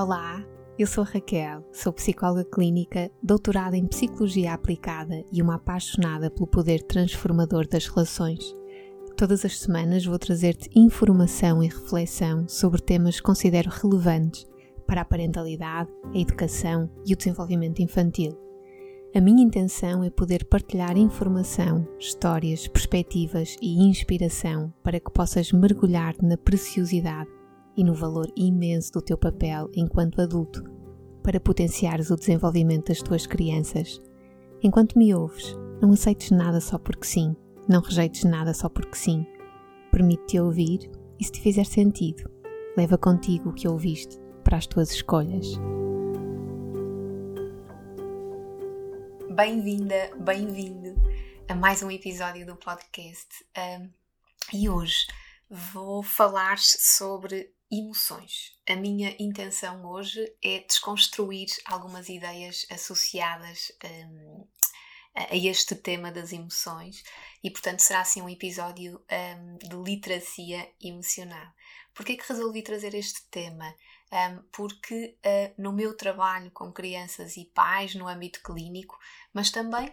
Olá, eu sou Raquel, sou psicóloga clínica, doutorada em psicologia aplicada e uma apaixonada pelo poder transformador das relações. Todas as semanas vou trazer-te informação e reflexão sobre temas que considero relevantes para a parentalidade, a educação e o desenvolvimento infantil. A minha intenção é poder partilhar informação, histórias, perspectivas e inspiração para que possas mergulhar na preciosidade e no valor imenso do teu papel enquanto adulto para potenciares o desenvolvimento das tuas crianças. Enquanto me ouves, não aceites nada só porque sim, não rejeites nada só porque sim. Permite-te ouvir e, se te fizer sentido, leva contigo o que ouviste para as tuas escolhas. Bem-vinda, bem-vindo a mais um episódio do podcast. Um, e hoje vou falar sobre emoções. A minha intenção hoje é desconstruir algumas ideias associadas um, a este tema das emoções e, portanto, será assim um episódio um, de literacia emocional. Porquê que resolvi trazer este tema? Um, porque uh, no meu trabalho com crianças e pais no âmbito clínico, mas também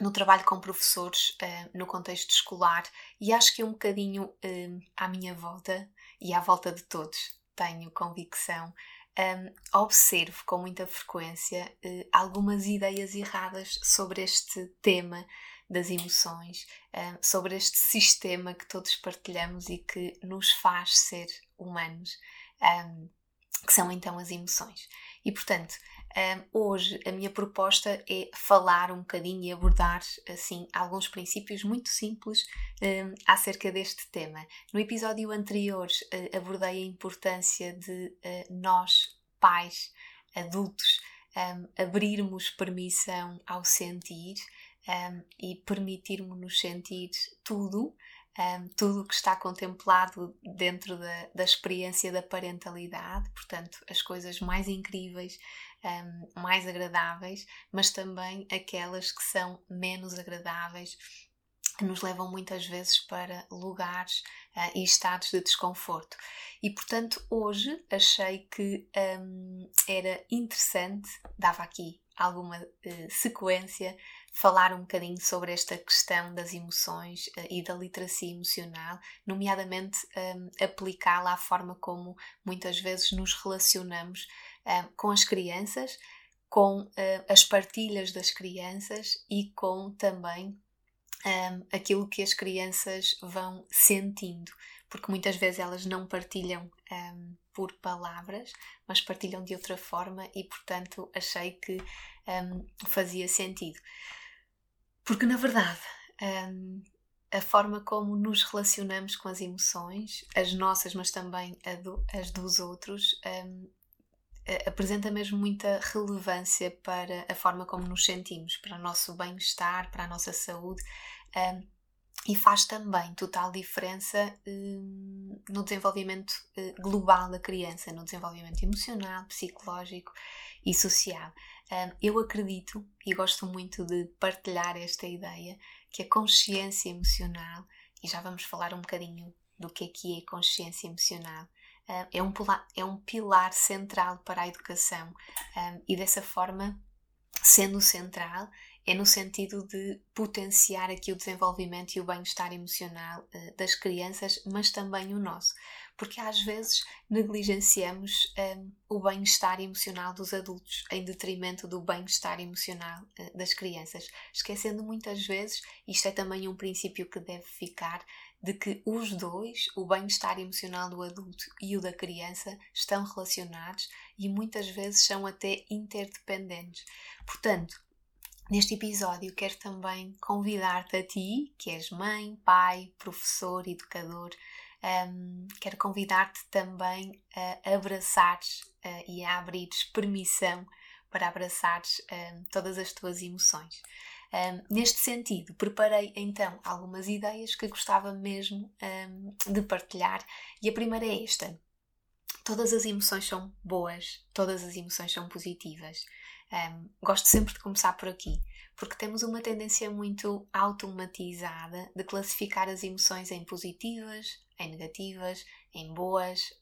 no trabalho com professores uh, no contexto escolar e acho que um bocadinho uh, à minha volta e à volta de todos, tenho convicção, um, observo com muita frequência uh, algumas ideias erradas sobre este tema das emoções, sobre este sistema que todos partilhamos e que nos faz ser humanos, um, que são então as emoções. E portanto, um, hoje a minha proposta é falar um bocadinho e abordar assim alguns princípios muito simples um, acerca deste tema. No episódio anterior uh, abordei a importância de uh, nós, pais, adultos, um, abrirmos permissão ao sentir e permitirmos-nos sentir tudo um, tudo o que está contemplado dentro da, da, experiência da parentalidade, portanto, as coisas mais incríveis, um, mais agradáveis, mas também aquelas que são menos agradáveis, que nos levam muitas vezes para lugares uh, e estados de desconforto. E portanto, hoje achei que um, era interessante, dava aqui alguma uh, sequência falar um bocadinho sobre esta questão das emoções uh, e da literacia emocional, nomeadamente um, aplicá-la à forma como muitas vezes nos relacionamos um, com as crianças, com uh, as partilhas das crianças e com também um, aquilo que as crianças vão sentindo, porque muitas vezes elas não partilham um, por palavras, mas partilham de outra forma e, portanto, achei que um, fazia sentido. Porque, na verdade, a forma como nos relacionamos com as emoções, as nossas, mas também do, as dos outros, apresenta mesmo muita relevância para a forma como nos sentimos, para o nosso bem-estar, para a nossa saúde. Um, e faz também total diferença um, no desenvolvimento global da criança, no desenvolvimento emocional, psicológico e social. Um, eu acredito e gosto muito de partilhar esta ideia que a consciência emocional, e já vamos falar um bocadinho do que é que é consciência emocional, é, um pilar, é um pilar central para a educação. Um, e dessa forma, sendo central, é no sentido de potenciar aqui o desenvolvimento e o bem-estar emocional uh, das crianças, mas também o nosso. Porque às vezes negligenciamos um, o bem-estar emocional dos adultos em detrimento do bem-estar emocional uh, das crianças, esquecendo muitas vezes, isto é também um princípio que deve ficar, de que os dois, o bem-estar emocional do adulto e o da criança, estão relacionados e muitas vezes são até interdependentes. Portanto, Neste episódio, quero também convidar-te a ti, que és mãe, pai, professor, educador, um, quero convidar-te também a abraçares uh, e a abrires permissão para abraçares um, todas as tuas emoções. Um, neste sentido, preparei então algumas ideias que gostava mesmo de partilhar, e a primeira é esta: todas as emoções são boas, todas as emoções são positivas. Um, gosto sempre de começar por aqui, porque temos uma tendência muito automatizada de classificar as emoções em positivas, em negativas, em boas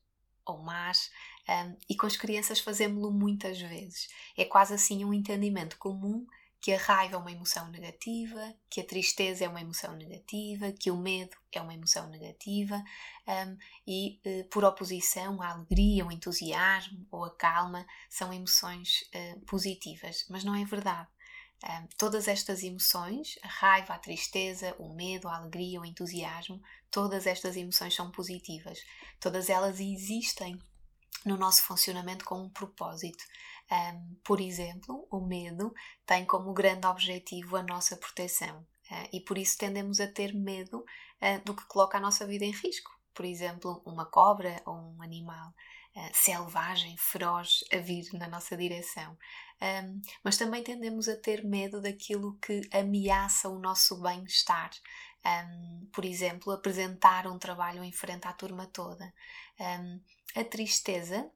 ou más, um, e com as crianças fazemos-lo muitas vezes. É quase assim um entendimento comum que a raiva é uma emoção negativa, que a tristeza é uma emoção negativa, que o medo é uma emoção negativa um, e, uh, por oposição, a alegria, o entusiasmo ou a calma são emoções uh, positivas. Mas não é verdade. Um, todas estas emoções, a raiva, a tristeza, o medo, a alegria, o entusiasmo, todas estas emoções são positivas. Todas elas existem no nosso funcionamento com um propósito. Um, por exemplo, o medo tem como grande objetivo a nossa proteção uh, e por isso tendemos a ter medo uh, do que coloca a nossa vida em risco. Por exemplo, uma cobra ou um animal uh, selvagem, feroz, a vir na nossa direção. Um, mas também tendemos a ter medo daquilo que ameaça o nosso bem-estar. Um, por exemplo, apresentar um trabalho em frente à turma toda. Um, a tristeza,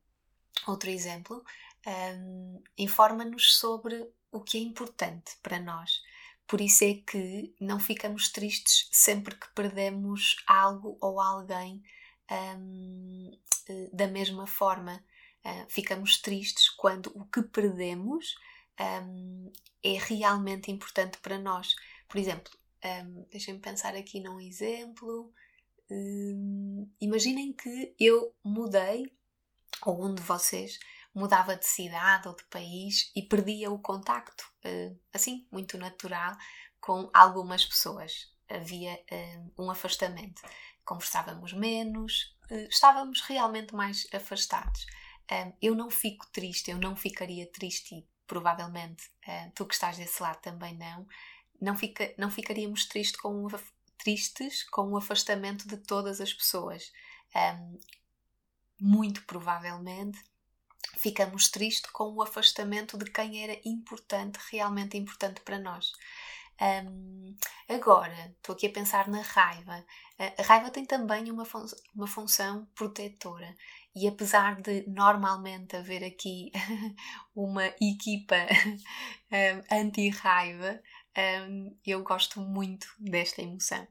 outro exemplo, um, informa-nos sobre o que é importante para nós. Por isso é que não ficamos tristes sempre que perdemos algo ou alguém um, eh, da mesma forma. Uh, ficamos tristes quando o que perdemos um, é realmente importante para nós. Por exemplo, um, deixem-me pensar aqui num exemplo. Um, imaginem que eu mudei, ou um de vocês mudava de cidade ou de país e perdia o contacto, uh, assim, muito natural, com algumas pessoas. Havia uh, um afastamento. Conversávamos menos, uh, estávamos realmente mais afastados. eu não fico triste, eu não ficaria triste e provavelmente tu que estás desse lado também não. Não, fica, não ficaríamos triste com tristes com o afastamento de todas as pessoas. Um, muito provavelmente ficamos tristes com o afastamento de quem era importante, realmente importante para nós. Um, agora, estou aqui a pensar na raiva. A raiva tem também uma, fun uma função protetora. E apesar de normalmente haver aqui uma equipa um, anti-raiva, um, eu gosto muito desta emoção.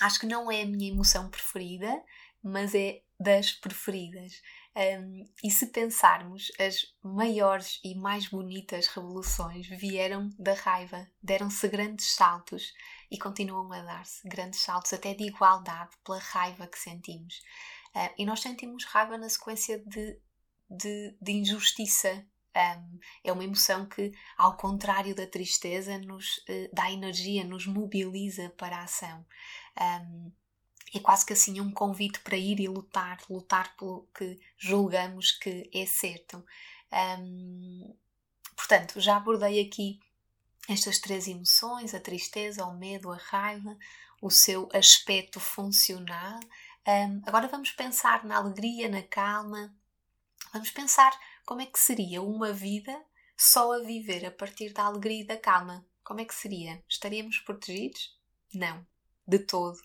Acho que não é a minha emoção preferida, mas é das preferidas. Um, e se pensarmos, as maiores e mais bonitas revoluções vieram da raiva, deram-se grandes saltos e continuam a dar-se grandes saltos até de igualdade pela raiva que sentimos. Uh, e nós sentimos raiva na sequência de, de, de injustiça. Um, é uma emoção que, ao contrário da tristeza, nos uh, dá energia, nos mobiliza para a ação. Um, é quase que assim um convite para ir e lutar, lutar pelo que julgamos que é certo. Um, portanto, já abordei aqui estas três emoções: a tristeza, o medo, a raiva, o seu aspecto funcional. Agora vamos pensar na alegria, na calma. Vamos pensar como é que seria uma vida só a viver a partir da alegria e da calma. Como é que seria? Estaríamos protegidos? Não, de todo.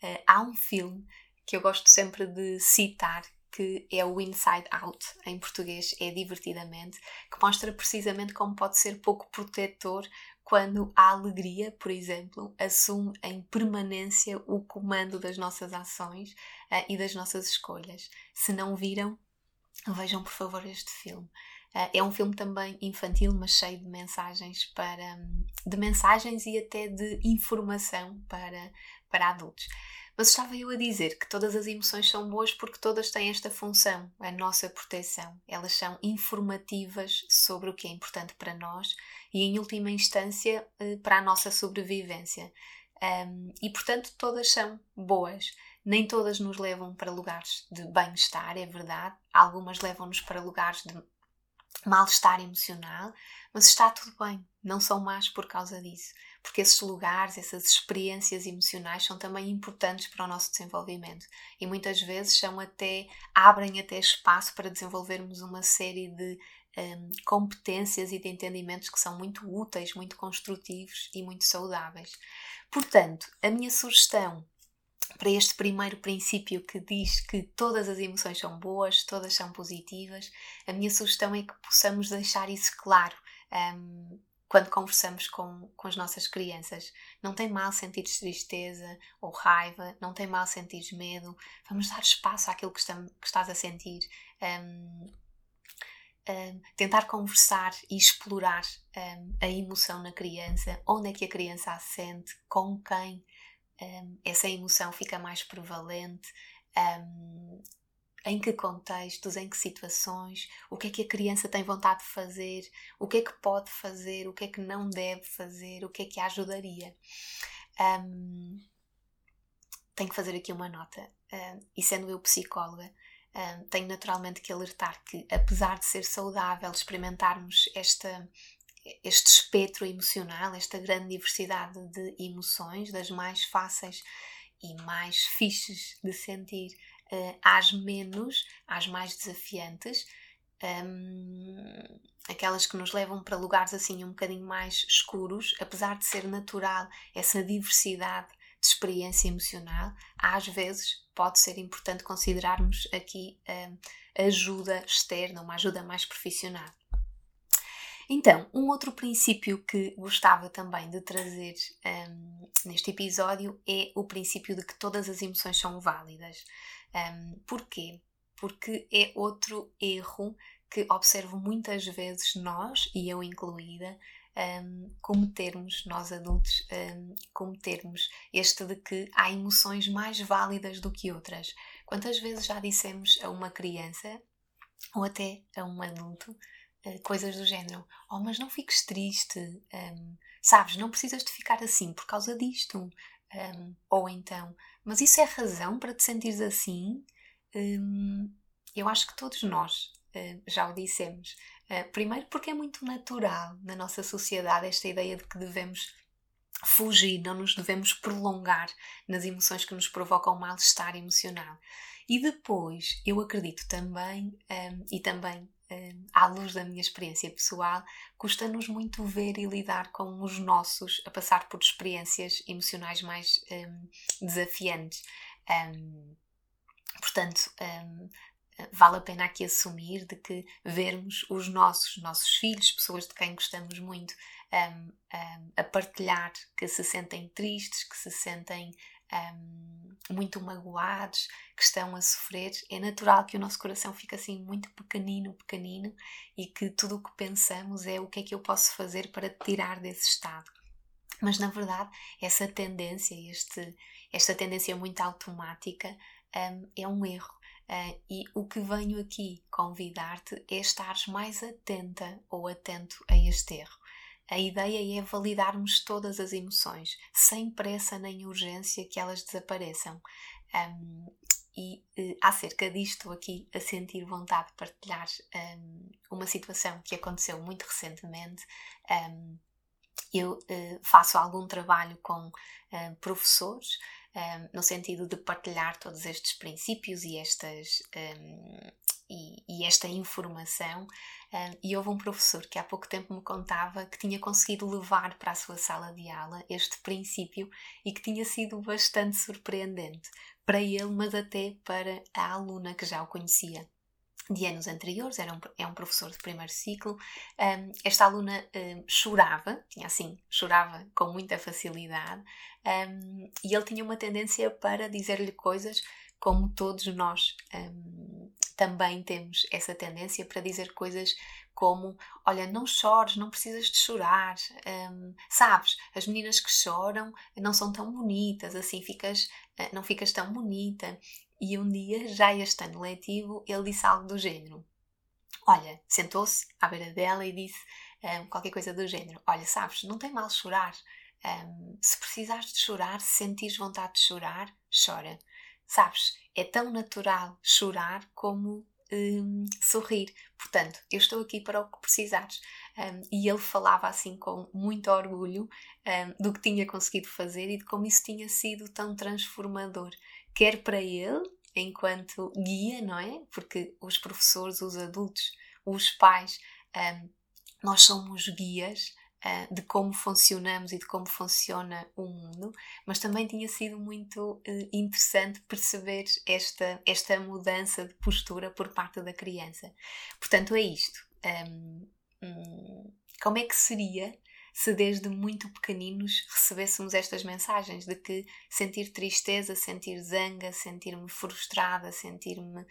Uh, há um filme que eu gosto sempre de citar, que é o Inside Out, em português é Divertidamente, que mostra precisamente como pode ser pouco protetor quando a alegria, por exemplo, assume em permanência o comando das nossas ações uh, e das nossas escolhas. Se não viram, vejam por favor este filme. Uh, é um filme também infantil, mas cheio de mensagens para de mensagens e até de informação para, para adultos. Mas estava eu a dizer que todas as emoções são boas porque todas têm esta função, a nossa proteção. Elas são informativas sobre o que é importante para nós e, em última instância, eh, para a nossa sobrevivência. Um, e, portanto, todas são boas. Nem todas nos levam para lugares de bem-estar, é verdade. Algumas levam-nos para lugares de mal-estar emocional, mas está tudo bem, não são más por causa disso porque esses lugares, essas experiências emocionais são também importantes para o nosso desenvolvimento e muitas vezes são até abrem até espaço para desenvolvermos uma série de um, competências e de entendimentos que são muito úteis, muito construtivos e muito saudáveis. Portanto, a minha sugestão para este primeiro princípio que diz que todas as emoções são boas, todas são positivas, a minha sugestão é que possamos deixar isso claro. Um, quando conversamos com, com as nossas crianças. Não tem mal sentir tristeza ou raiva, não tem mal sentir medo. Vamos dar espaço àquilo que, estamos, que estás a sentir. Um, um, tentar conversar e explorar um, a emoção na criança, onde é que a criança a sente, com quem essa emoção fica mais prevalente, em que contextos, em que situações, o que é que a criança tem vontade de fazer, o que é que pode fazer, o que é que não deve fazer, o que é que a ajudaria. Um, tenho que fazer aqui uma nota, um, e sendo eu psicóloga, um, tenho naturalmente que alertar que, apesar de ser saudável experimentarmos esta, este espectro emocional, esta grande diversidade de emoções, das mais fáceis e mais fixes de sentir uh, às menos, às mais desafiantes, um, aquelas que nos levam para lugares assim um bocadinho mais escuros, apesar de ser natural essa diversidade de experiência emocional, às vezes pode ser importante considerarmos aqui um, ajuda externa, uma ajuda mais profissional. Então, um outro princípio que gostava também de trazer um, neste episódio é o princípio de que todas as emoções são válidas. Um, porquê? Porque é outro erro que observo muitas vezes nós, e eu incluída, um, cometermos, nós adultos, um, cometermos este de que há emoções mais válidas do que outras. Quantas vezes já dissemos a uma criança ou até a um adulto coisas do género: Oh, mas não fiques triste, um, sabes, não precisas de ficar assim por causa disto. Um, ou então, mas isso é razão para te sentires assim? Um, eu acho que todos nós uh, já o dissemos. Uh, primeiro, porque é muito natural na nossa sociedade esta ideia de que devemos fugir, não nos devemos prolongar nas emoções que nos provocam mal-estar emocional. E depois, eu acredito também, um, e também à luz da minha experiência pessoal, custa-nos muito ver e lidar com os nossos a passar por experiências emocionais mais um, desafiantes. portanto, vale a pena aqui assumir de que vermos os nossos, nossos filhos, pessoas de quem gostamos muito, um, um, a partilhar que se sentem tristes, que se sentem um, muito magoados, que estão a sofrer, é natural que o nosso coração fique assim muito pequenino, pequenino e que tudo o que pensamos é o que é que eu posso fazer para tirar desse estado. Mas na verdade, essa tendência, este, esta tendência muito automática, um, é um erro. Uh, e o que venho aqui convidar-te é estares mais atenta ou atento a este erro. A ideia é validarmos todas as emoções, sem pressa nem urgência que elas desapareçam. Um, e uh, acerca disto, aqui a sentir vontade de partilhar um, uma situação que aconteceu muito recentemente. Um, eu uh, faço algum trabalho com uh, professores no sentido de partilhar todos estes princípios e, estas, e, e esta informação e houve um professor que há pouco tempo me contava que tinha conseguido levar para a sua sala de aula este princípio e que tinha sido bastante surpreendente para ele, mas até para a aluna que já o conhecia de anos anteriores, era um, é um professor de primeiro ciclo. Um, esta aluna um, chorava, tinha assim, chorava com muita facilidade, um, e ele tinha uma tendência para dizer-lhe coisas como todos nós também temos essa tendência para dizer coisas como: Olha, não chores, não precisas de chorar, um, sabes, as meninas que choram não são tão bonitas, assim ficas, eh, não ficas tão bonita. E um dia, já este ano letivo, ele disse algo do género. Olha, sentou-se à beira dela e disse um, qualquer coisa do género: Olha, sabes, não tem mal chorar. Um, se precisares de chorar, se sentires vontade de chorar, chora. Sabes, é tão natural chorar como um, sorrir. Portanto, eu estou aqui para o que precisares. Um, e ele falava assim com muito orgulho um, do que tinha conseguido fazer e de como isso tinha sido tão transformador, quer para ele, enquanto guia, não é? Porque os professores, os adultos, os pais, hum, nós somos guias uh, de como funcionamos e de como funciona o mundo, mas também tinha sido muito uh, interessante perceber esta, esta mudança de postura por parte da criança. Portanto, é isto. Um, um, como é que seria se desde muito pequeninos recebêssemos estas mensagens de que sentir tristeza, sentir zanga, sentir-me frustrada, sentir-me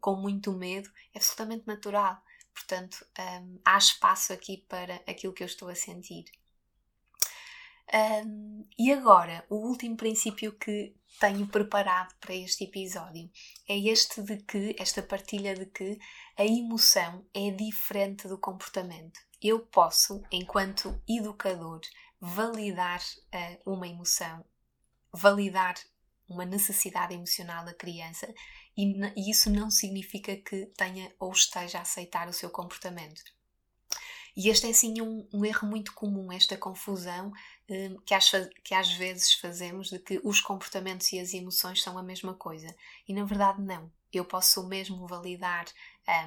com muito medo é absolutamente natural. Portanto, um, há espaço aqui para aquilo que eu estou a sentir. Um, e agora, o último princípio que tenho preparado para este episódio é este de que, esta partilha de que a emoção é diferente do comportamento. Eu posso, enquanto educador, validar uh, uma emoção, validar uma necessidade emocional da criança e, e isso não significa que tenha ou esteja a aceitar o seu comportamento. E este é sim um, um erro muito comum, esta confusão um, que, às, que às vezes fazemos de que os comportamentos e as emoções são a mesma coisa. E na verdade, não. Eu posso mesmo validar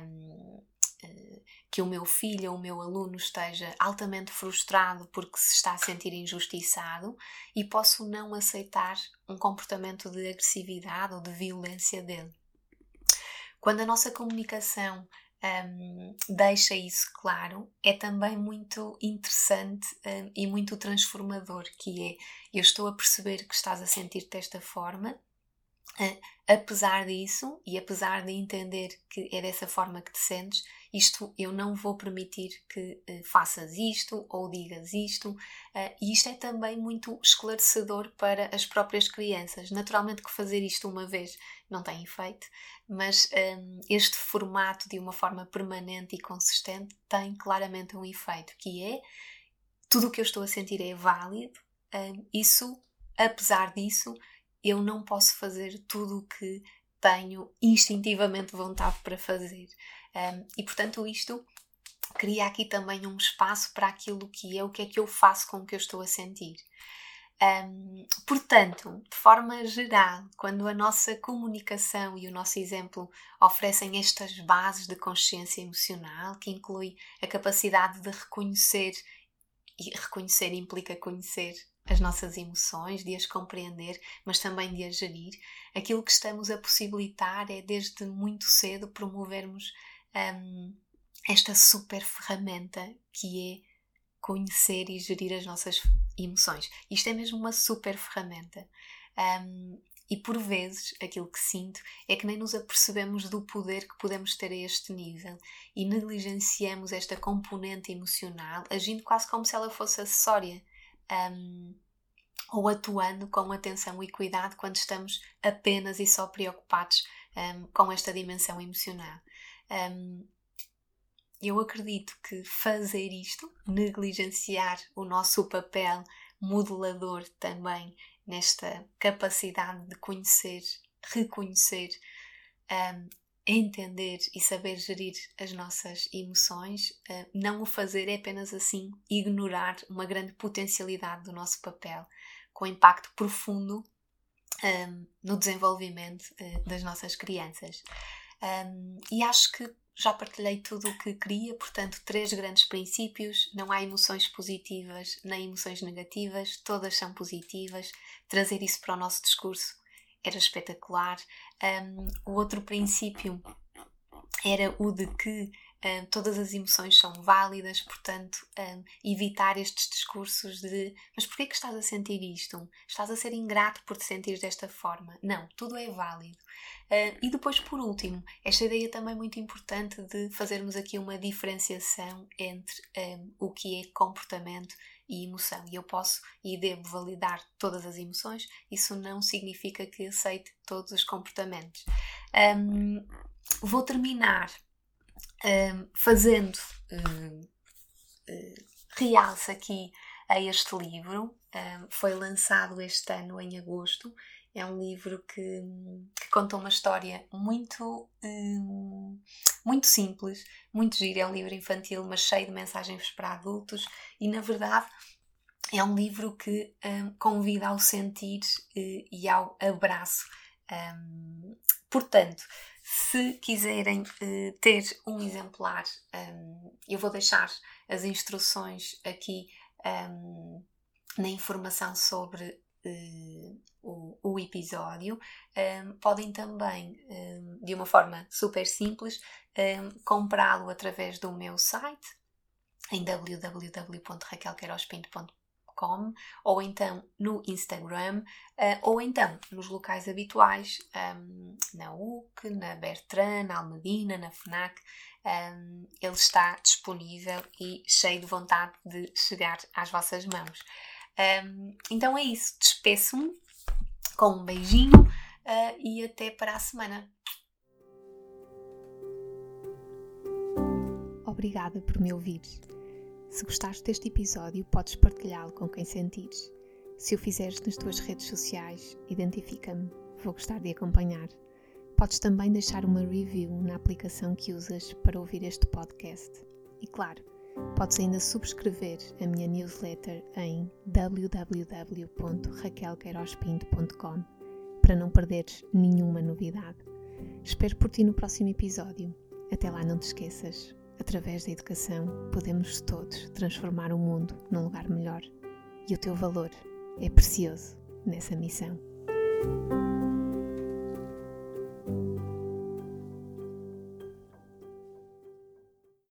um, eh, que o meu filho ou o meu aluno esteja altamente frustrado porque se está a sentir injustiçado e posso não aceitar um comportamento de agressividade ou de violência dele. Quando a nossa comunicação um, deixa isso claro, é também muito interessante um, e muito transformador, que é eu estou a perceber que estás a sentir-te desta forma, uh, apesar disso e apesar de entender que é dessa forma que te sentes, isto eu não vou permitir que uh, faças isto ou digas isto, uh, e isto é também muito esclarecedor para as próprias crianças. Naturalmente que fazer isto uma vez não tem efeito, mas um, este formato de uma forma permanente e consistente tem claramente um efeito, que é tudo o que eu estou a sentir é válido, um, isso, apesar disso, eu não posso fazer tudo o que tenho instintivamente vontade para fazer. Um, e portanto, isto cria aqui também um espaço para aquilo que é o que é que eu faço com o que eu estou a sentir. Um, portanto, de forma geral, quando a nossa comunicação e o nosso exemplo oferecem estas bases de consciência emocional, que inclui a capacidade de reconhecer, e reconhecer implica conhecer as nossas emoções, de as compreender, mas também de as gerir, aquilo que estamos a possibilitar é desde muito cedo promovermos um, esta super ferramenta que é conhecer e gerir as nossas emoções. Isto é mesmo uma super ferramenta. Um, e por vezes aquilo que sinto é que nem nos apercebemos do poder que podemos ter a este nível e negligenciamos esta componente emocional, agindo quase como se ela fosse acessória. Um, ou atuando com atenção e cuidado quando estamos apenas e só preocupados um, com esta dimensão emocional. Um, eu acredito que fazer isto, negligenciar o nosso papel modelador também nesta capacidade de conhecer, reconhecer, um, entender e saber gerir as nossas emoções, uh, não o fazer é apenas assim ignorar uma grande potencialidade do nosso papel, com impacto profundo um, no desenvolvimento uh, das nossas crianças. Um, e acho que já partilhei tudo o que queria, portanto, três grandes princípios: não há emoções positivas nem emoções negativas, todas são positivas. Trazer isso para o nosso discurso era espetacular. Um, o outro princípio era o de que um, todas as emoções são válidas, portanto, um, evitar estes discursos de mas porquê que estás a sentir isto? Estás a ser ingrato por te sentir desta forma? Não, tudo é válido. Uh, e depois, por último, esta ideia também muito importante de fazermos aqui uma diferenciação entre um, o que é comportamento e emoção. E eu posso e devo validar todas as emoções, isso não significa que aceite todos os comportamentos. Um, vou terminar fazendo um, uh, eh, realce aqui a este livro. Foi lançado este ano em agosto. É um livro que, que conta uma história muito, muito simples, muito giro. É um livro infantil, mas cheio de mensagens para adultos, e na verdade é um livro que um, convida ao sentir uh, e ao abraço. Portanto, se quiserem uh, ter um exemplar, um, eu vou deixar as instruções aqui um, na informação sobre uh, o, o, episódio. Um, podem também, de uma forma super simples, comprá-lo através do meu site em ou então no Instagram uh, ou então nos locais habituais um, na UC, na Bertrand, na Almedina, na FNAC um, ele está disponível e cheio de vontade de chegar às vossas mãos. Um, então é isso, despeço-me com um beijinho uh, e até para a semana. Obrigada por me ouvir. Se gostaste deste episódio, podes partilhá-lo com quem sentires. Se o fizeres nas tuas redes sociais, identifica-me. Vou gostar de acompanhar. Podes também deixar uma review na aplicação que usas para ouvir este podcast. E claro, podes ainda subscrever a minha newsletter em www.raquelqueirospinto.com para não perderes nenhuma novidade. Espero por ti no próximo episódio. Até lá não te esqueças, através da educação podemos todos transformar o mundo num lugar melhor. E o teu valor é precioso nessa missão.